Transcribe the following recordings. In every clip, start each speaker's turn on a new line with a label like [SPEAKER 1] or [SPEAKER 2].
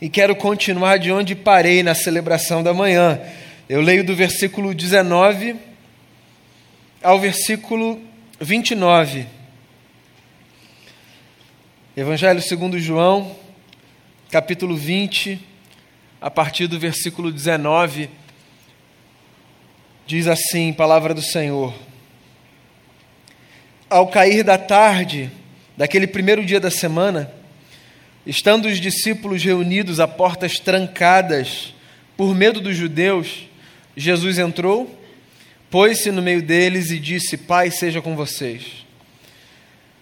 [SPEAKER 1] e quero continuar de onde parei na celebração da manhã. Eu leio do versículo 19 ao versículo 29. Evangelho segundo João, capítulo 20, a partir do versículo 19, diz assim: Palavra do Senhor. Ao cair da tarde, daquele primeiro dia da semana, Estando os discípulos reunidos a portas trancadas por medo dos judeus, Jesus entrou, pôs-se no meio deles e disse: Pai seja com vocês.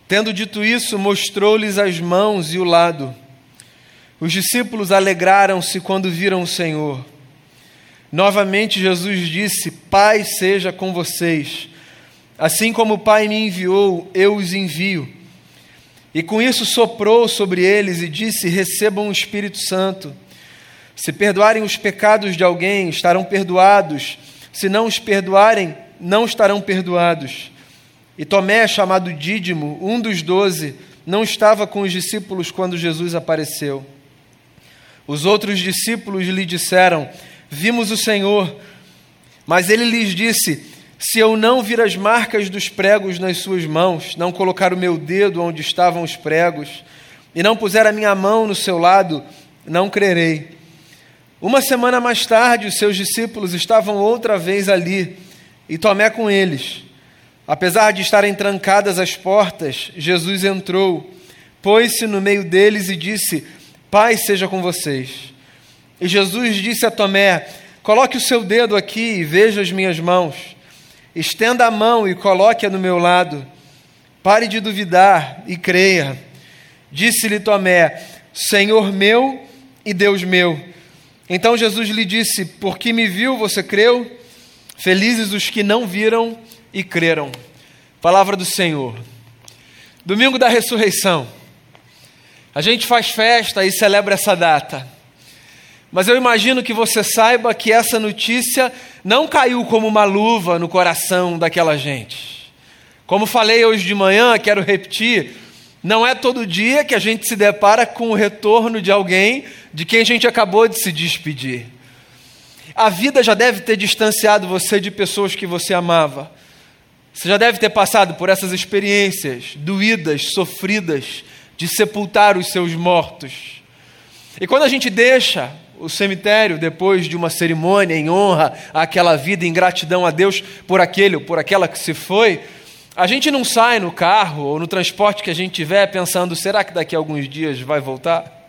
[SPEAKER 1] Tendo dito isso, mostrou-lhes as mãos e o lado. Os discípulos alegraram-se quando viram o Senhor. Novamente Jesus disse: Pai seja com vocês. Assim como o Pai me enviou, eu os envio. E com isso soprou sobre eles e disse: Recebam o Espírito Santo. Se perdoarem os pecados de alguém, estarão perdoados. Se não os perdoarem, não estarão perdoados. E Tomé, chamado Dídimo, um dos doze, não estava com os discípulos quando Jesus apareceu. Os outros discípulos lhe disseram: Vimos o Senhor. Mas ele lhes disse: se eu não vir as marcas dos pregos nas suas mãos, não colocar o meu dedo onde estavam os pregos, e não puser a minha mão no seu lado, não crerei. Uma semana mais tarde, os seus discípulos estavam outra vez ali, e Tomé com eles. Apesar de estarem trancadas as portas, Jesus entrou, pôs-se no meio deles e disse: Pai seja com vocês. E Jesus disse a Tomé: Coloque o seu dedo aqui e veja as minhas mãos Estenda a mão e coloque-a no meu lado. Pare de duvidar e creia. Disse-lhe Tomé: Senhor meu e Deus meu. Então Jesus lhe disse: Porque me viu, você creu? Felizes os que não viram e creram. Palavra do Senhor. Domingo da ressurreição. A gente faz festa e celebra essa data. Mas eu imagino que você saiba que essa notícia não caiu como uma luva no coração daquela gente. Como falei hoje de manhã, quero repetir, não é todo dia que a gente se depara com o retorno de alguém de quem a gente acabou de se despedir. A vida já deve ter distanciado você de pessoas que você amava. Você já deve ter passado por essas experiências doídas, sofridas, de sepultar os seus mortos. E quando a gente deixa o cemitério depois de uma cerimônia em honra àquela vida, em gratidão a Deus por aquele ou por aquela que se foi, a gente não sai no carro ou no transporte que a gente tiver pensando: será que daqui a alguns dias vai voltar?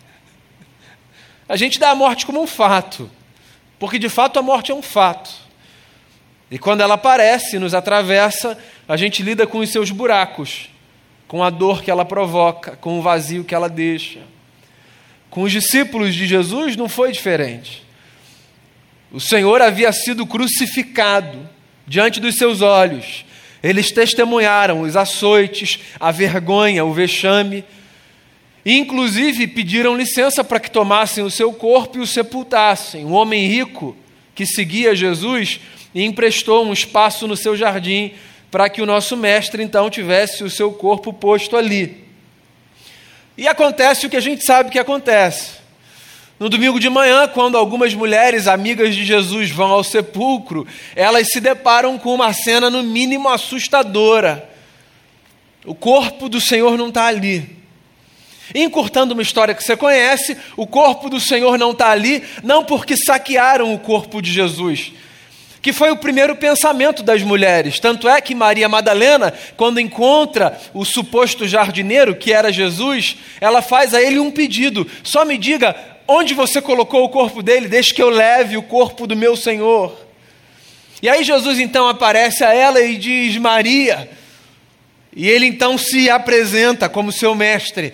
[SPEAKER 1] A gente dá a morte como um fato, porque de fato a morte é um fato. E quando ela aparece, nos atravessa, a gente lida com os seus buracos, com a dor que ela provoca, com o vazio que ela deixa. Com os discípulos de Jesus não foi diferente. O Senhor havia sido crucificado diante dos seus olhos. Eles testemunharam os açoites, a vergonha, o vexame. E, inclusive, pediram licença para que tomassem o seu corpo e o sepultassem. Um homem rico que seguia Jesus e emprestou um espaço no seu jardim para que o nosso mestre então tivesse o seu corpo posto ali. E acontece o que a gente sabe que acontece. No domingo de manhã, quando algumas mulheres amigas de Jesus vão ao sepulcro, elas se deparam com uma cena no mínimo assustadora. O corpo do Senhor não está ali. Encurtando uma história que você conhece, o corpo do Senhor não está ali, não porque saquearam o corpo de Jesus, que foi o primeiro pensamento das mulheres. Tanto é que Maria Madalena, quando encontra o suposto jardineiro, que era Jesus, ela faz a ele um pedido: só me diga onde você colocou o corpo dele, deixe que eu leve o corpo do meu Senhor. E aí Jesus então aparece a ela e diz: Maria. E ele então se apresenta como seu mestre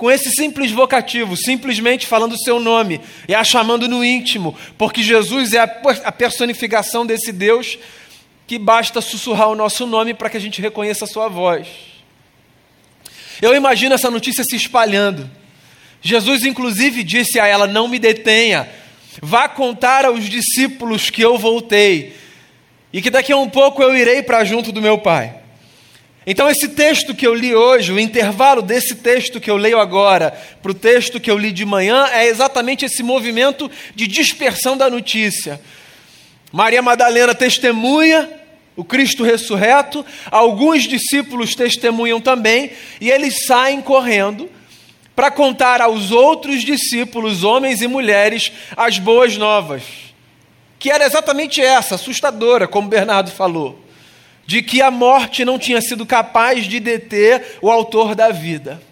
[SPEAKER 1] com esse simples vocativo, simplesmente falando o seu nome e a chamando no íntimo, porque Jesus é a personificação desse Deus que basta sussurrar o nosso nome para que a gente reconheça a sua voz. Eu imagino essa notícia se espalhando. Jesus, inclusive, disse a ela: Não me detenha, vá contar aos discípulos que eu voltei e que daqui a um pouco eu irei para junto do meu Pai. Então, esse texto que eu li hoje, o intervalo desse texto que eu leio agora para o texto que eu li de manhã, é exatamente esse movimento de dispersão da notícia. Maria Madalena testemunha o Cristo ressurreto, alguns discípulos testemunham também, e eles saem correndo para contar aos outros discípulos, homens e mulheres, as boas novas. Que era exatamente essa, assustadora, como Bernardo falou de que a morte não tinha sido capaz de deter o autor da vida.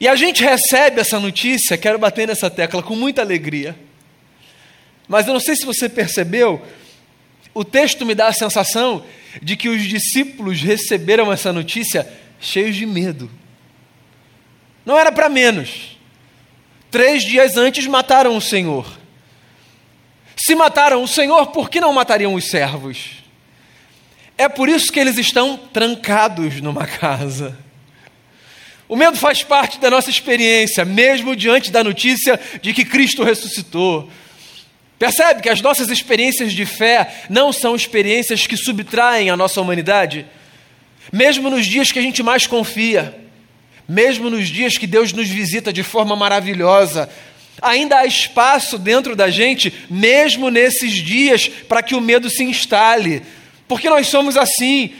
[SPEAKER 1] E a gente recebe essa notícia, quero bater nessa tecla, com muita alegria. Mas eu não sei se você percebeu, o texto me dá a sensação de que os discípulos receberam essa notícia cheios de medo. Não era para menos. Três dias antes mataram o Senhor. Se mataram o Senhor, por que não matariam os servos? É por isso que eles estão trancados numa casa. O medo faz parte da nossa experiência, mesmo diante da notícia de que Cristo ressuscitou. Percebe que as nossas experiências de fé não são experiências que subtraem a nossa humanidade? Mesmo nos dias que a gente mais confia, mesmo nos dias que Deus nos visita de forma maravilhosa, ainda há espaço dentro da gente, mesmo nesses dias, para que o medo se instale, porque nós somos assim.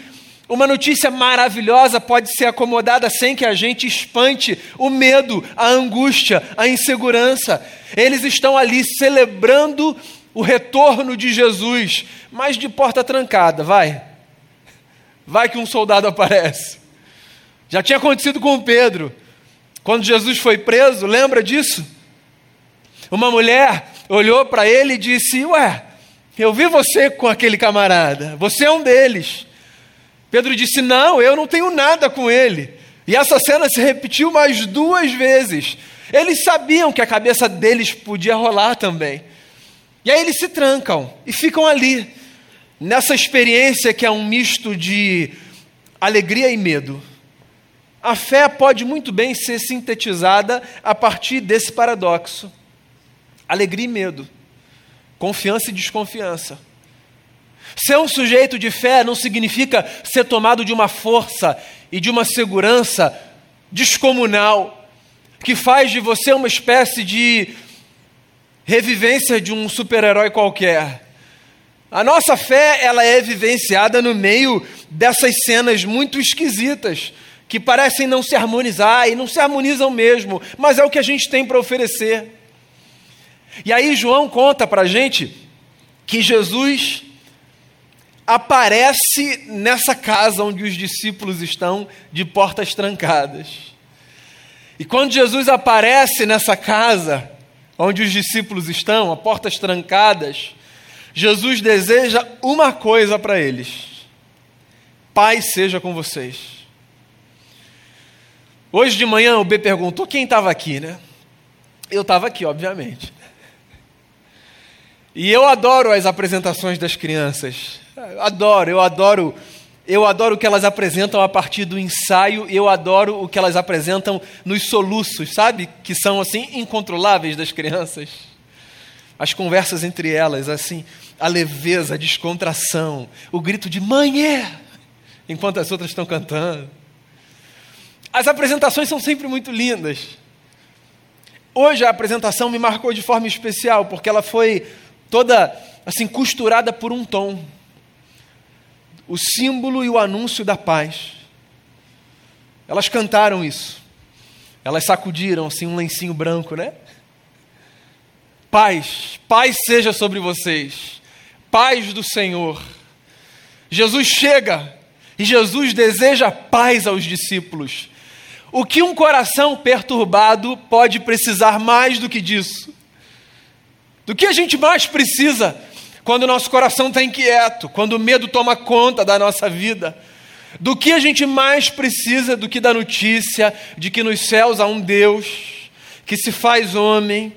[SPEAKER 1] Uma notícia maravilhosa pode ser acomodada sem que a gente espante o medo, a angústia, a insegurança. Eles estão ali celebrando o retorno de Jesus, mas de porta trancada, vai. Vai que um soldado aparece. Já tinha acontecido com Pedro. Quando Jesus foi preso, lembra disso? Uma mulher olhou para ele e disse: Ué, eu vi você com aquele camarada, você é um deles. Pedro disse: Não, eu não tenho nada com ele. E essa cena se repetiu mais duas vezes. Eles sabiam que a cabeça deles podia rolar também. E aí eles se trancam e ficam ali, nessa experiência que é um misto de alegria e medo. A fé pode muito bem ser sintetizada a partir desse paradoxo: alegria e medo. Confiança e desconfiança. Ser um sujeito de fé não significa ser tomado de uma força e de uma segurança descomunal, que faz de você uma espécie de revivência de um super-herói qualquer. A nossa fé, ela é vivenciada no meio dessas cenas muito esquisitas, que parecem não se harmonizar e não se harmonizam mesmo, mas é o que a gente tem para oferecer. E aí João conta para a gente que Jesus aparece nessa casa onde os discípulos estão de portas trancadas. E quando Jesus aparece nessa casa onde os discípulos estão, a portas trancadas, Jesus deseja uma coisa para eles: Pai seja com vocês. Hoje de manhã o B perguntou quem estava aqui, né? Eu estava aqui, obviamente. E eu adoro as apresentações das crianças. Adoro, eu adoro, eu adoro o que elas apresentam a partir do ensaio, eu adoro o que elas apresentam nos soluços, sabe? Que são assim incontroláveis das crianças. As conversas entre elas, assim, a leveza, a descontração, o grito de mãe é, enquanto as outras estão cantando. As apresentações são sempre muito lindas. Hoje a apresentação me marcou de forma especial, porque ela foi toda assim costurada por um tom. O símbolo e o anúncio da paz. Elas cantaram isso. Elas sacudiram assim um lencinho branco, né? Paz, paz seja sobre vocês. Paz do Senhor. Jesus chega e Jesus deseja paz aos discípulos. O que um coração perturbado pode precisar mais do que disso? Do que a gente mais precisa quando o nosso coração está inquieto, quando o medo toma conta da nossa vida? Do que a gente mais precisa do que da notícia de que nos céus há um Deus que se faz homem,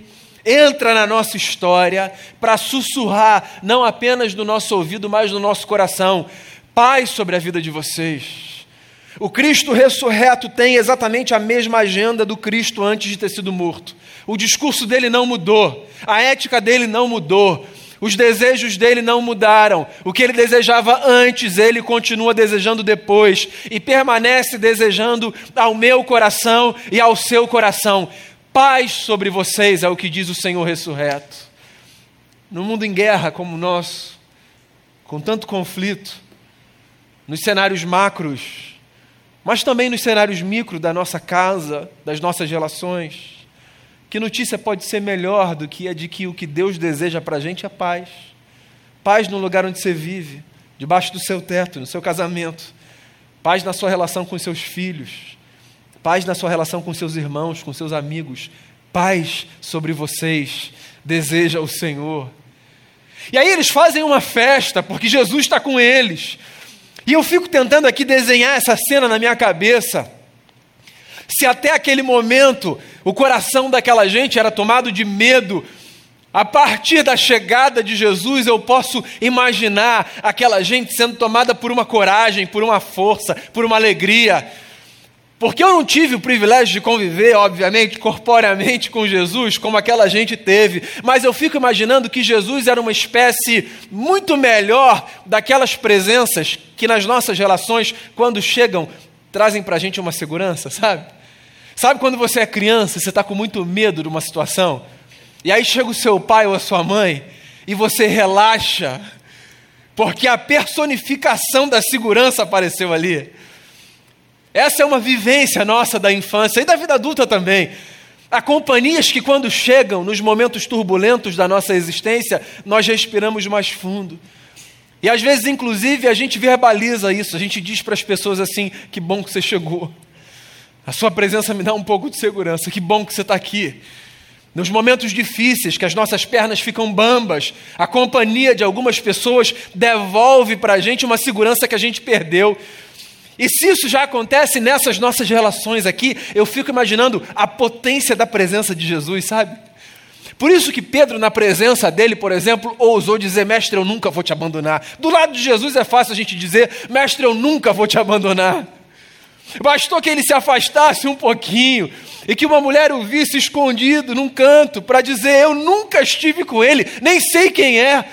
[SPEAKER 1] entra na nossa história para sussurrar, não apenas no nosso ouvido, mas no nosso coração: paz sobre a vida de vocês o Cristo ressurreto tem exatamente a mesma agenda do Cristo antes de ter sido morto. O discurso dele não mudou, a ética dele não mudou. Os desejos dele não mudaram. O que ele desejava antes, ele continua desejando depois. E permanece desejando ao meu coração e ao seu coração. Paz sobre vocês, é o que diz o Senhor ressurreto. No mundo em guerra como o nosso, com tanto conflito, nos cenários macros, mas também nos cenários micro da nossa casa, das nossas relações, que notícia pode ser melhor do que a de que o que Deus deseja para a gente é paz? Paz no lugar onde você vive, debaixo do seu teto, no seu casamento, paz na sua relação com seus filhos, paz na sua relação com seus irmãos, com seus amigos, paz sobre vocês, deseja o Senhor. E aí eles fazem uma festa, porque Jesus está com eles. E eu fico tentando aqui desenhar essa cena na minha cabeça. Se até aquele momento o coração daquela gente era tomado de medo, a partir da chegada de Jesus, eu posso imaginar aquela gente sendo tomada por uma coragem, por uma força, por uma alegria. Porque eu não tive o privilégio de conviver, obviamente, corporeamente com Jesus, como aquela gente teve, mas eu fico imaginando que Jesus era uma espécie muito melhor daquelas presenças que nas nossas relações, quando chegam, trazem para a gente uma segurança, sabe? Sabe quando você é criança, você está com muito medo de uma situação, e aí chega o seu pai ou a sua mãe, e você relaxa, porque a personificação da segurança apareceu ali. Essa é uma vivência nossa da infância e da vida adulta também. Há companhias que, quando chegam nos momentos turbulentos da nossa existência, nós respiramos mais fundo. E às vezes, inclusive, a gente verbaliza isso, a gente diz para as pessoas assim: que bom que você chegou. A sua presença me dá um pouco de segurança. Que bom que você está aqui. Nos momentos difíceis, que as nossas pernas ficam bambas, a companhia de algumas pessoas devolve para a gente uma segurança que a gente perdeu. E se isso já acontece nessas nossas relações aqui, eu fico imaginando a potência da presença de Jesus, sabe? Por isso que Pedro, na presença dele, por exemplo, ousou dizer: Mestre, eu nunca vou te abandonar. Do lado de Jesus é fácil a gente dizer: Mestre, eu nunca vou te abandonar. Bastou que ele se afastasse um pouquinho e que uma mulher o visse escondido num canto para dizer: Eu nunca estive com ele, nem sei quem é.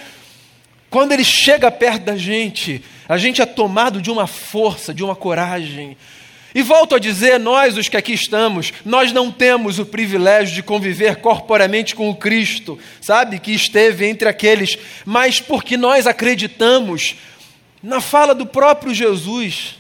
[SPEAKER 1] Quando ele chega perto da gente, a gente é tomado de uma força, de uma coragem. E volto a dizer, nós, os que aqui estamos, nós não temos o privilégio de conviver corporamente com o Cristo, sabe, que esteve entre aqueles, mas porque nós acreditamos na fala do próprio Jesus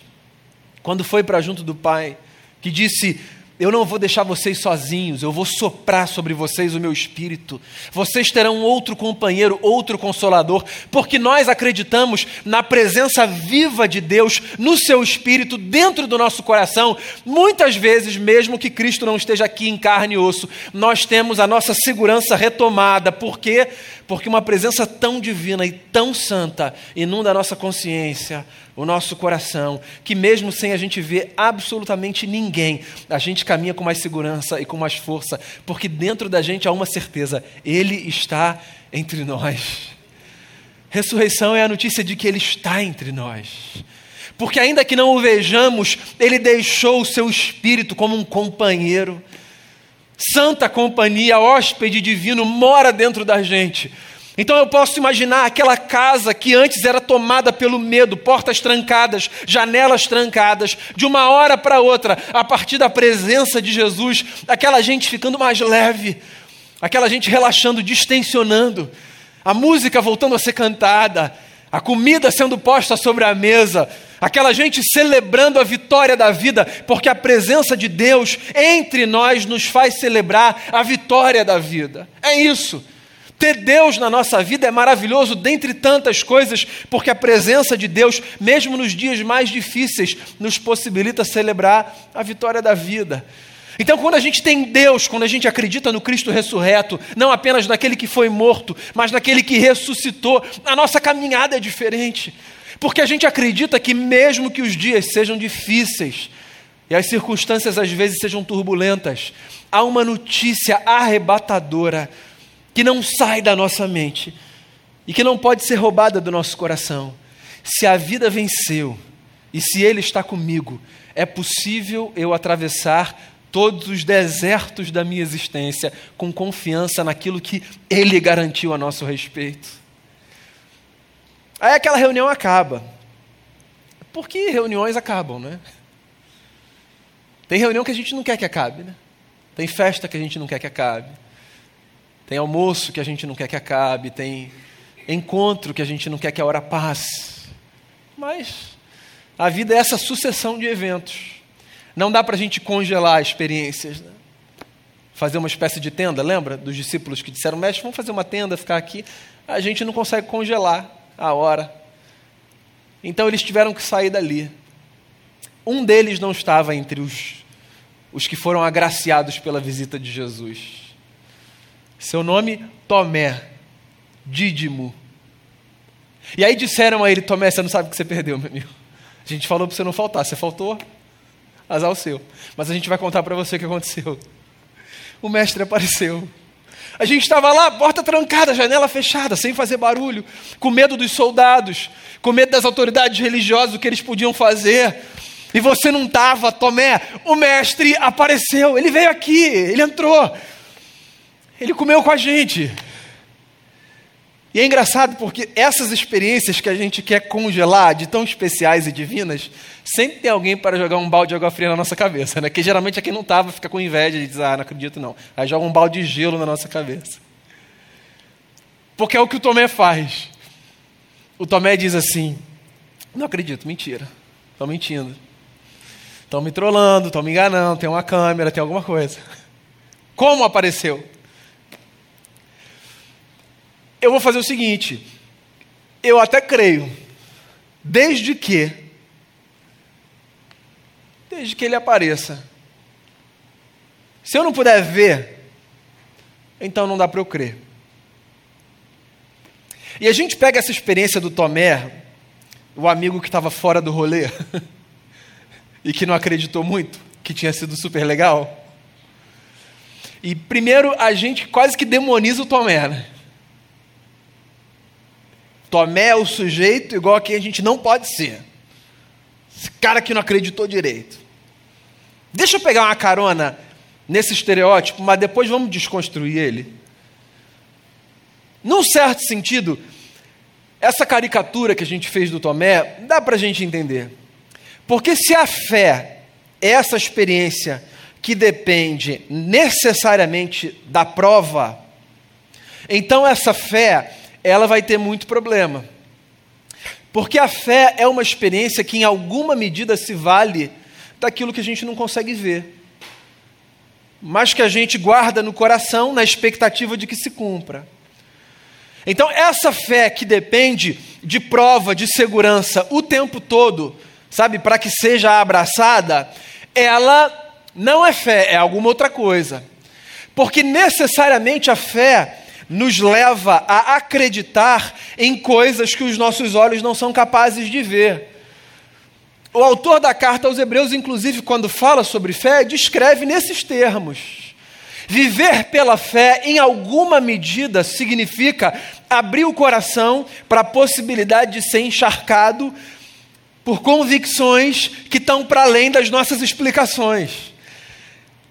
[SPEAKER 1] quando foi para junto do Pai, que disse: eu não vou deixar vocês sozinhos, eu vou soprar sobre vocês o meu espírito. Vocês terão outro companheiro, outro consolador, porque nós acreditamos na presença viva de Deus no seu espírito, dentro do nosso coração. Muitas vezes, mesmo que Cristo não esteja aqui em carne e osso, nós temos a nossa segurança retomada. Por quê? Porque uma presença tão divina e tão santa inunda a nossa consciência, o nosso coração, que mesmo sem a gente ver absolutamente ninguém, a gente caminha com mais segurança e com mais força, porque dentro da gente há uma certeza: Ele está entre nós. Ressurreição é a notícia de que Ele está entre nós. Porque, ainda que não o vejamos, Ele deixou o seu espírito como um companheiro. Santa companhia, hóspede divino, mora dentro da gente. Então eu posso imaginar aquela casa que antes era tomada pelo medo, portas trancadas, janelas trancadas, de uma hora para outra, a partir da presença de Jesus, aquela gente ficando mais leve, aquela gente relaxando, distensionando, a música voltando a ser cantada, a comida sendo posta sobre a mesa, aquela gente celebrando a vitória da vida, porque a presença de Deus entre nós nos faz celebrar a vitória da vida. É isso. Ter Deus na nossa vida é maravilhoso, dentre tantas coisas, porque a presença de Deus, mesmo nos dias mais difíceis, nos possibilita celebrar a vitória da vida. Então, quando a gente tem Deus, quando a gente acredita no Cristo ressurreto, não apenas naquele que foi morto, mas naquele que ressuscitou, a nossa caminhada é diferente. Porque a gente acredita que, mesmo que os dias sejam difíceis e as circunstâncias às vezes sejam turbulentas, há uma notícia arrebatadora que não sai da nossa mente e que não pode ser roubada do nosso coração. Se a vida venceu e se Ele está comigo, é possível eu atravessar todos os desertos da minha existência com confiança naquilo que Ele garantiu a nosso respeito. Aí aquela reunião acaba. Por que reuniões acabam, né? Tem reunião que a gente não quer que acabe, né? Tem festa que a gente não quer que acabe. Tem almoço que a gente não quer que acabe. Tem encontro que a gente não quer que a hora passe. Mas a vida é essa sucessão de eventos. Não dá para a gente congelar experiências. Né? Fazer uma espécie de tenda, lembra dos discípulos que disseram, mestre, vamos fazer uma tenda, ficar aqui. A gente não consegue congelar a hora. Então eles tiveram que sair dali. Um deles não estava entre os, os que foram agraciados pela visita de Jesus. Seu nome, Tomé, Dídimo. E aí disseram a ele: Tomé, você não sabe o que você perdeu, meu amigo. A gente falou para você não faltar, você faltou, azar o seu. Mas a gente vai contar para você o que aconteceu. O mestre apareceu. A gente estava lá, porta trancada, janela fechada, sem fazer barulho, com medo dos soldados, com medo das autoridades religiosas, o que eles podiam fazer. E você não estava, Tomé. O mestre apareceu, ele veio aqui, ele entrou, ele comeu com a gente. E é engraçado porque essas experiências que a gente quer congelar, de tão especiais e divinas, sempre tem alguém para jogar um balde de água fria na nossa cabeça, né? Que geralmente é quem não estava fica com inveja e diz, ah, não acredito não. Aí joga um balde de gelo na nossa cabeça. Porque é o que o Tomé faz. O Tomé diz assim: não acredito, mentira. Estão mentindo. Estão me trollando, estão me enganando, tem uma câmera, tem alguma coisa. Como apareceu? Eu vou fazer o seguinte: eu até creio, desde que, desde que ele apareça. Se eu não puder ver, então não dá para eu crer. E a gente pega essa experiência do Tomé, o amigo que estava fora do rolê, e que não acreditou muito, que tinha sido super legal. E primeiro a gente quase que demoniza o Tomé, né? Tomé é o sujeito igual a quem a gente não pode ser. Esse cara que não acreditou direito. Deixa eu pegar uma carona nesse estereótipo, mas depois vamos desconstruir ele. Num certo sentido, essa caricatura que a gente fez do Tomé, dá para a gente entender. Porque se a fé é essa experiência que depende necessariamente da prova, então essa fé ela vai ter muito problema. Porque a fé é uma experiência que, em alguma medida, se vale daquilo que a gente não consegue ver, mas que a gente guarda no coração na expectativa de que se cumpra. Então, essa fé que depende de prova, de segurança o tempo todo, sabe, para que seja abraçada, ela não é fé, é alguma outra coisa. Porque necessariamente a fé nos leva a acreditar em coisas que os nossos olhos não são capazes de ver. O autor da carta aos Hebreus, inclusive, quando fala sobre fé, descreve nesses termos. Viver pela fé, em alguma medida, significa abrir o coração para a possibilidade de ser encharcado por convicções que estão para além das nossas explicações.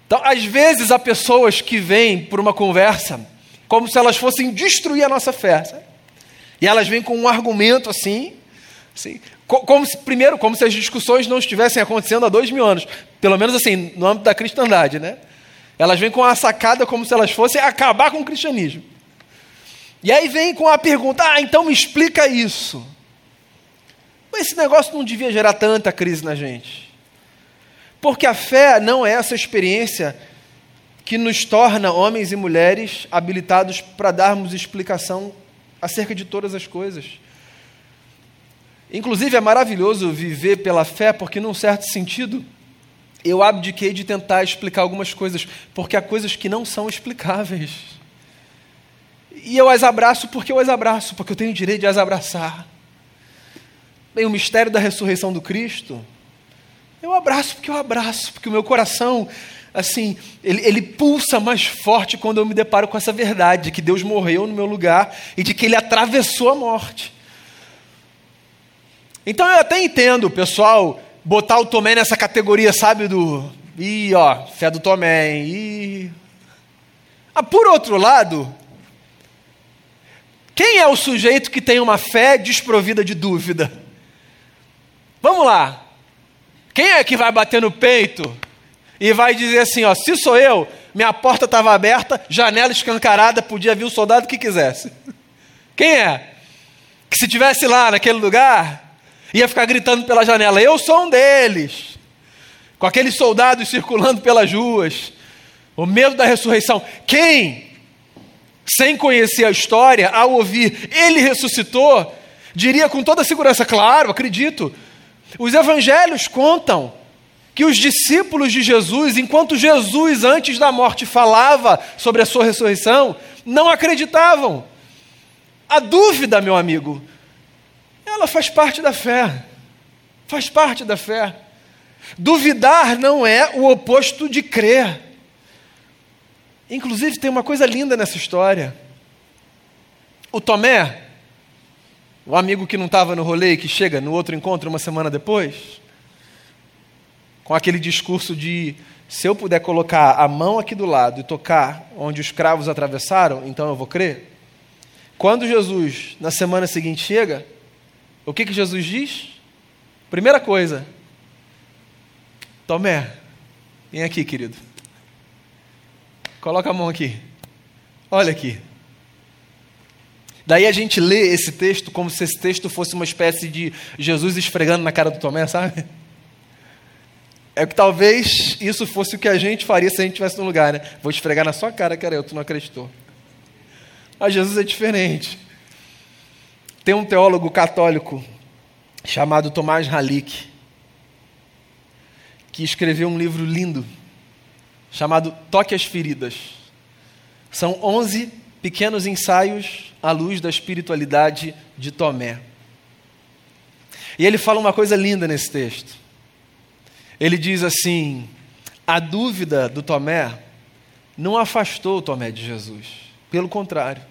[SPEAKER 1] Então, às vezes, há pessoas que vêm por uma conversa como se elas fossem destruir a nossa fé. Sabe? E elas vêm com um argumento assim, assim como se, primeiro, como se as discussões não estivessem acontecendo há dois mil anos, pelo menos assim, no âmbito da cristandade, né? Elas vêm com a sacada como se elas fossem acabar com o cristianismo. E aí vem com a pergunta: ah, então me explica isso. Mas esse negócio não devia gerar tanta crise na gente. Porque a fé não é essa experiência que nos torna homens e mulheres habilitados para darmos explicação acerca de todas as coisas. Inclusive, é maravilhoso viver pela fé, porque, num certo sentido, eu abdiquei de tentar explicar algumas coisas, porque há coisas que não são explicáveis. E eu as abraço porque eu as abraço, porque eu tenho o direito de as abraçar. Bem, o mistério da ressurreição do Cristo, eu abraço porque eu abraço, porque o meu coração assim, ele, ele, pulsa mais forte quando eu me deparo com essa verdade de que Deus morreu no meu lugar e de que ele atravessou a morte. Então eu até entendo pessoal botar o Tomé nessa categoria, sabe, do. Ih, ó, fé do Tomé, hein? Ih. Ah, por outro lado, Quem é o sujeito que tem uma fé desprovida de dúvida? Vamos lá. Quem é que vai bater no peito e vai dizer assim: ó, se sou eu, minha porta estava aberta, janela escancarada, podia vir o soldado que quisesse. Quem é? Que se tivesse lá naquele lugar, ia ficar gritando pela janela: eu sou um deles. Com aqueles soldados circulando pelas ruas, o medo da ressurreição. Quem, sem conhecer a história, ao ouvir ele ressuscitou, diria com toda segurança: claro, acredito. Os evangelhos contam que os discípulos de Jesus, enquanto Jesus antes da morte falava sobre a sua ressurreição, não acreditavam. A dúvida, meu amigo, ela faz parte da fé. Faz parte da fé. Duvidar não é o oposto de crer. Inclusive, tem uma coisa linda nessa história. O Tomé, o amigo que não estava no rolê e que chega no outro encontro uma semana depois, com aquele discurso de se eu puder colocar a mão aqui do lado e tocar onde os cravos atravessaram, então eu vou crer. Quando Jesus, na semana seguinte, chega, o que, que Jesus diz? Primeira coisa, Tomé, vem aqui, querido. Coloca a mão aqui. Olha aqui. Daí a gente lê esse texto como se esse texto fosse uma espécie de Jesus esfregando na cara do Tomé, sabe? É que talvez isso fosse o que a gente faria se a gente estivesse no lugar, né? Vou esfregar na sua cara, cara, eu, tu não acreditou. Mas Jesus é diferente. Tem um teólogo católico chamado Tomás Halik, que escreveu um livro lindo chamado Toque as Feridas. São 11 pequenos ensaios à luz da espiritualidade de Tomé. E ele fala uma coisa linda nesse texto. Ele diz assim: a dúvida do Tomé não afastou o Tomé de Jesus. Pelo contrário,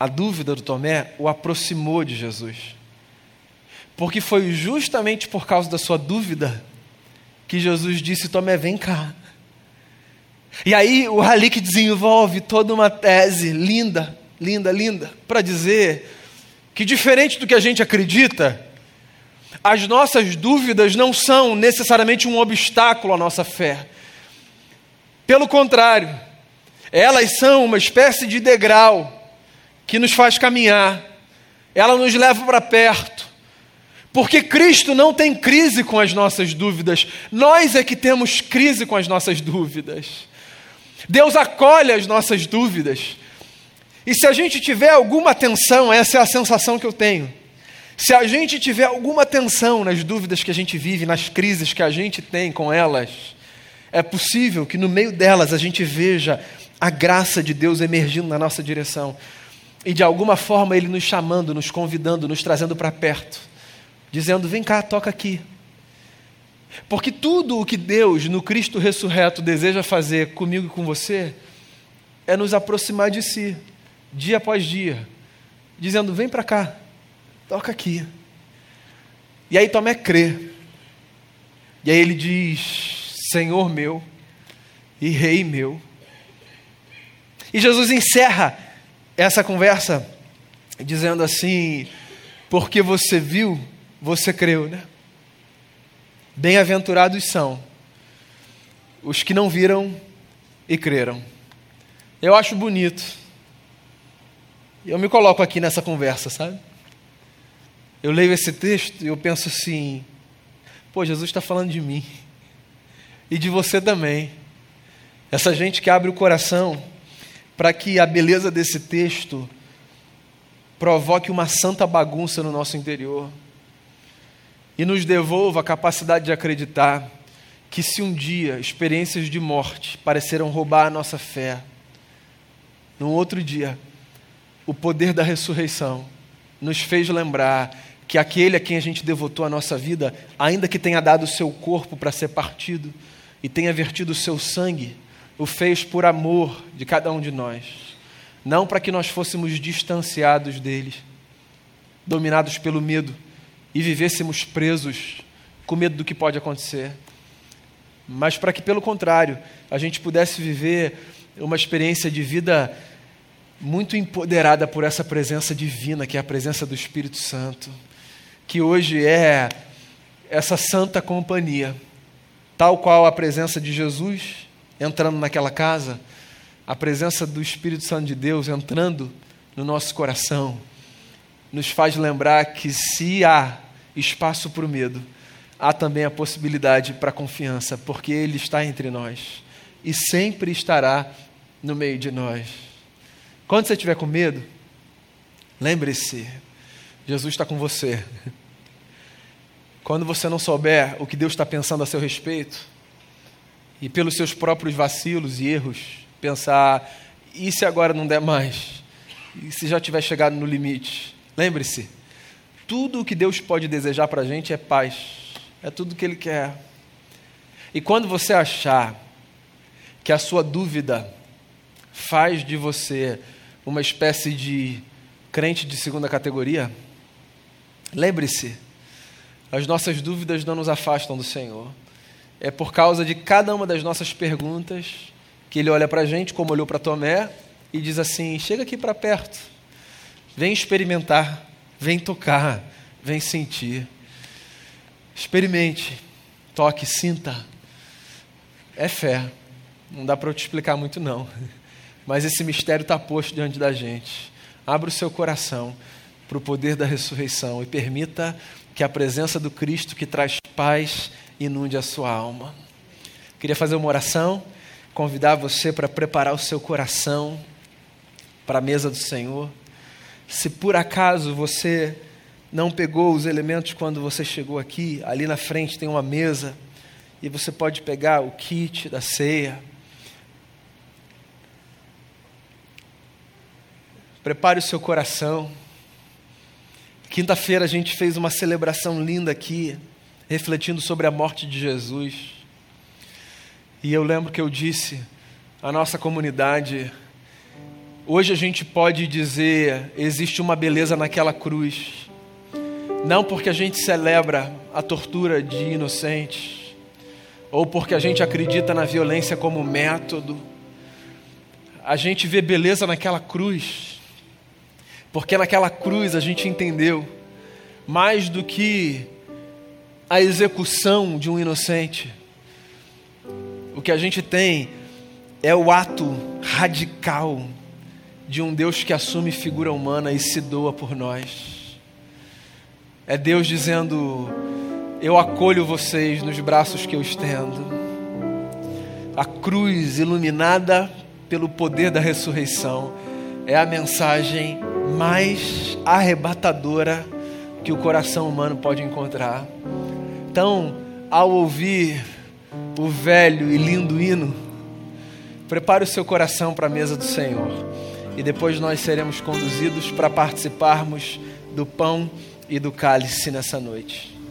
[SPEAKER 1] a dúvida do Tomé o aproximou de Jesus. Porque foi justamente por causa da sua dúvida que Jesus disse: Tomé, vem cá. E aí o Halik desenvolve toda uma tese linda, linda, linda, para dizer que, diferente do que a gente acredita, as nossas dúvidas não são necessariamente um obstáculo à nossa fé. Pelo contrário, elas são uma espécie de degrau que nos faz caminhar, ela nos leva para perto. Porque Cristo não tem crise com as nossas dúvidas, nós é que temos crise com as nossas dúvidas. Deus acolhe as nossas dúvidas. E se a gente tiver alguma tensão, essa é a sensação que eu tenho. Se a gente tiver alguma tensão nas dúvidas que a gente vive, nas crises que a gente tem com elas, é possível que no meio delas a gente veja a graça de Deus emergindo na nossa direção e de alguma forma Ele nos chamando, nos convidando, nos trazendo para perto, dizendo: vem cá, toca aqui. Porque tudo o que Deus, no Cristo ressurreto, deseja fazer comigo e com você, é nos aproximar de si, dia após dia, dizendo: vem para cá, toca aqui. E aí Tomé crê. E aí ele diz: Senhor meu e Rei meu. E Jesus encerra essa conversa dizendo assim: Porque você viu, você creu, né? Bem-aventurados são os que não viram e creram. Eu acho bonito. Eu me coloco aqui nessa conversa, sabe? Eu leio esse texto e eu penso assim: pô, Jesus está falando de mim e de você também. Essa gente que abre o coração para que a beleza desse texto provoque uma santa bagunça no nosso interior e nos devolva a capacidade de acreditar que, se um dia experiências de morte pareceram roubar a nossa fé, num outro dia, o poder da ressurreição nos fez lembrar que aquele a quem a gente devotou a nossa vida, ainda que tenha dado o seu corpo para ser partido e tenha vertido o seu sangue, o fez por amor de cada um de nós, não para que nós fôssemos distanciados dele, dominados pelo medo e vivêssemos presos com medo do que pode acontecer, mas para que, pelo contrário, a gente pudesse viver uma experiência de vida muito empoderada por essa presença divina, que é a presença do Espírito Santo, que hoje é essa santa companhia, tal qual a presença de Jesus entrando naquela casa, a presença do Espírito Santo de Deus entrando no nosso coração, nos faz lembrar que se há espaço para o medo, há também a possibilidade para a confiança, porque Ele está entre nós e sempre estará no meio de nós. Quando você estiver com medo, lembre-se, Jesus está com você. Quando você não souber o que Deus está pensando a seu respeito, e pelos seus próprios vacilos e erros, pensar: e se agora não der mais? E se já tiver chegado no limite? Lembre-se, tudo o que Deus pode desejar para a gente é paz é tudo que Ele quer. E quando você achar que a sua dúvida faz de você uma espécie de crente de segunda categoria, lembre-se, as nossas dúvidas não nos afastam do Senhor. É por causa de cada uma das nossas perguntas que Ele olha para a gente, como olhou para Tomé, e diz assim: chega aqui para perto, vem experimentar, vem tocar, vem sentir. Experimente, toque, sinta. É fé. Não dá para eu te explicar muito, não. Mas esse mistério está posto diante da gente. Abra o seu coração para o poder da ressurreição e permita que a presença do Cristo que traz paz inunde a sua alma. Queria fazer uma oração, convidar você para preparar o seu coração para a mesa do Senhor. Se por acaso você não pegou os elementos quando você chegou aqui, ali na frente tem uma mesa e você pode pegar o kit da ceia. Prepare o seu coração. Quinta-feira a gente fez uma celebração linda aqui, refletindo sobre a morte de Jesus. E eu lembro que eu disse à nossa comunidade: hoje a gente pode dizer, existe uma beleza naquela cruz não porque a gente celebra a tortura de inocentes, ou porque a gente acredita na violência como método. A gente vê beleza naquela cruz, porque naquela cruz a gente entendeu mais do que a execução de um inocente. O que a gente tem é o ato radical de um Deus que assume figura humana e se doa por nós. É Deus dizendo: Eu acolho vocês nos braços que eu estendo. A cruz iluminada pelo poder da ressurreição é a mensagem mais arrebatadora que o coração humano pode encontrar. Então, ao ouvir o velho e lindo hino, prepare o seu coração para a mesa do Senhor. E depois nós seremos conduzidos para participarmos do pão e do cálice nessa noite.